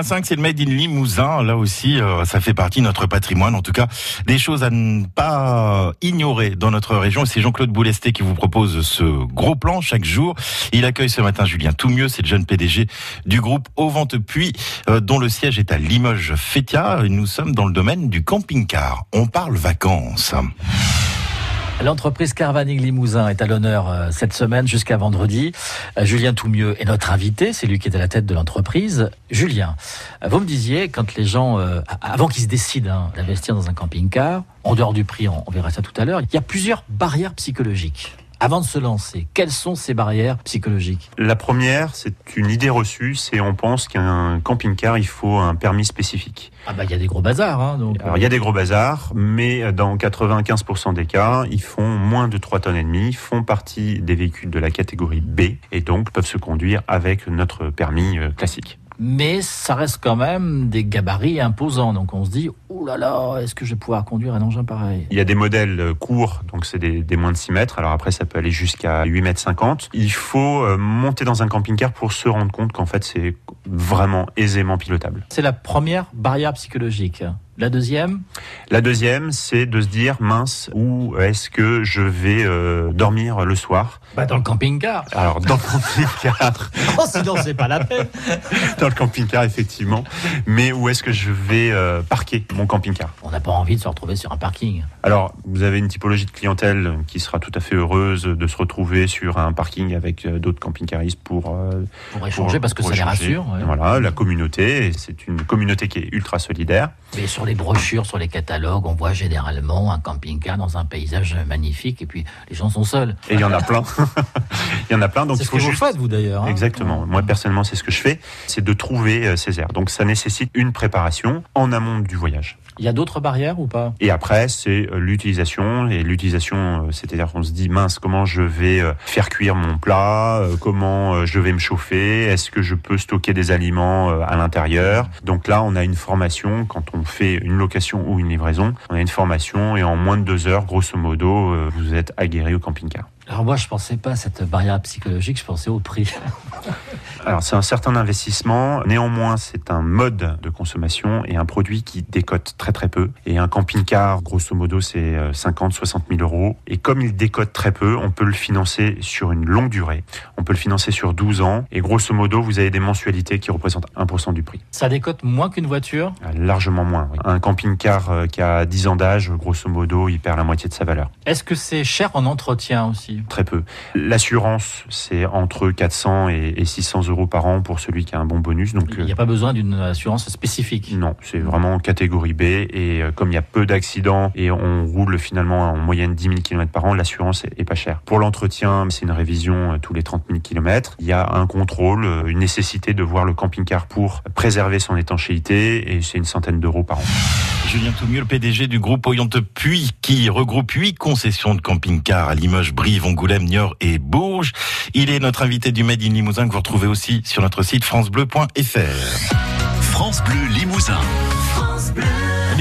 5, c'est le Made in Limousin. Là aussi, euh, ça fait partie de notre patrimoine. En tout cas, des choses à ne pas ignorer dans notre région. C'est Jean-Claude Boulesté qui vous propose ce gros plan chaque jour. Il accueille ce matin Julien Toumieux, c'est le jeune PDG du groupe Au Vente Puy, euh, dont le siège est à Limoges-Fétia. Nous sommes dans le domaine du camping-car. On parle vacances. L'entreprise Caravaning Limousin est à l'honneur euh, cette semaine jusqu'à vendredi. Euh, Julien Toumieux est notre invité, c'est lui qui est à la tête de l'entreprise. Julien, euh, vous me disiez, quand les gens, avant qu'ils se décident hein, d'investir dans un camping-car, en dehors du prix, on verra ça tout à l'heure, il y a plusieurs barrières psychologiques avant de se lancer, quelles sont ces barrières psychologiques? La première, c'est une idée reçue, c'est on pense qu'un camping-car, il faut un permis spécifique. Ah bah il y a des gros bazars. Hein, donc... Alors il y a des gros bazars, mais dans 95% des cas, ils font moins de 3 tonnes et demie, font partie des véhicules de la catégorie B et donc peuvent se conduire avec notre permis euh, classique mais ça reste quand même des gabarits imposants. Donc on se dit, oh là là, est-ce que je vais pouvoir conduire un engin pareil? Il y a des modèles euh, courts, donc c'est des, moins de 6 mètres. Alors après, ça peut aller jusqu'à 8 mètres 50. Il faut euh, monter dans un camping-car pour se rendre compte qu'en fait, c'est vraiment aisément pilotable. C'est la première barrière psychologique. La deuxième La deuxième, c'est de se dire, mince, où est-ce que je vais euh, dormir le soir? Bah Dans le camping-car. Alors, dans le camping-car. oh, sinon, c'est pas la peine. dans le camping-car, effectivement. Mais où est-ce que je vais euh, parquer mon camping-car? On n'a pas envie de se retrouver sur un parking. Alors, vous avez une typologie de clientèle qui sera tout à fait heureuse de se retrouver sur un parking avec euh, d'autres camping-caristes pour... pour échanger, parce que ça les rassure. Voilà, la communauté, c'est une communauté qui est ultra solidaire. Mais sur les brochures, sur les catalogues, on voit généralement un camping-car dans un paysage magnifique et puis les gens sont seuls. Et il y en a plein. il y en a plein. Donc c'est ce que vous faites, vous d'ailleurs. Hein. Exactement. Moi, personnellement, c'est ce que je fais. C'est de trouver euh, ces aires. Donc ça nécessite une préparation en amont du voyage. Il y a d'autres barrières ou pas? Et après, c'est euh, l'utilisation. Et l'utilisation, euh, c'est-à-dire qu'on se dit, mince, comment je vais euh, faire cuire mon plat? Comment je vais me chauffer? Est-ce que je peux stocker des aliments à l'intérieur? Donc là, on a une formation. Quand on fait une location ou une livraison, on a une formation et en moins de deux heures, grosso modo, vous êtes aguerri au camping-car. Alors moi, je pensais pas à cette barrière psychologique, je pensais au prix. Alors c'est un certain investissement, néanmoins c'est un mode de consommation et un produit qui décote très très peu. Et un camping-car, grosso modo, c'est 50, 60 000 euros. Et comme il décote très peu, on peut le financer sur une longue durée. On peut le financer sur 12 ans. Et grosso modo, vous avez des mensualités qui représentent 1% du prix. Ça décote moins qu'une voiture? Ah, Largement moins, oui. Un camping-car euh, qui a 10 ans d'âge, grosso modo, il perd la moitié de sa valeur. Est-ce que c'est cher en entretien aussi? Très peu. L'assurance, c'est entre 400 et 600 euros par an pour celui qui a un bon bonus. Donc, il n'y a pas besoin d'une assurance spécifique. Non, c'est vraiment catégorie B. Et euh, comme il y a peu d'accidents et on roule finalement en moyenne 10 000 km par an, l'assurance est pas chère. Pour l'entretien, c'est une révision euh, tous les 30 000 km. Il y a un contrôle, euh, une nécessité de voir le camping-car pour préserver son étanchéité et c'est une centaine d'euros par an. Julien Toumieux, le PDG du groupe Oriente Puy, qui regroupe huit concessions de camping-car à Limoges, Brive, Angoulême, Niort et Bourges. Il est notre invité du Made in Limousin que vous retrouvez aussi sur notre site francebleu.fr. France Bleu Limousin. France Bleu.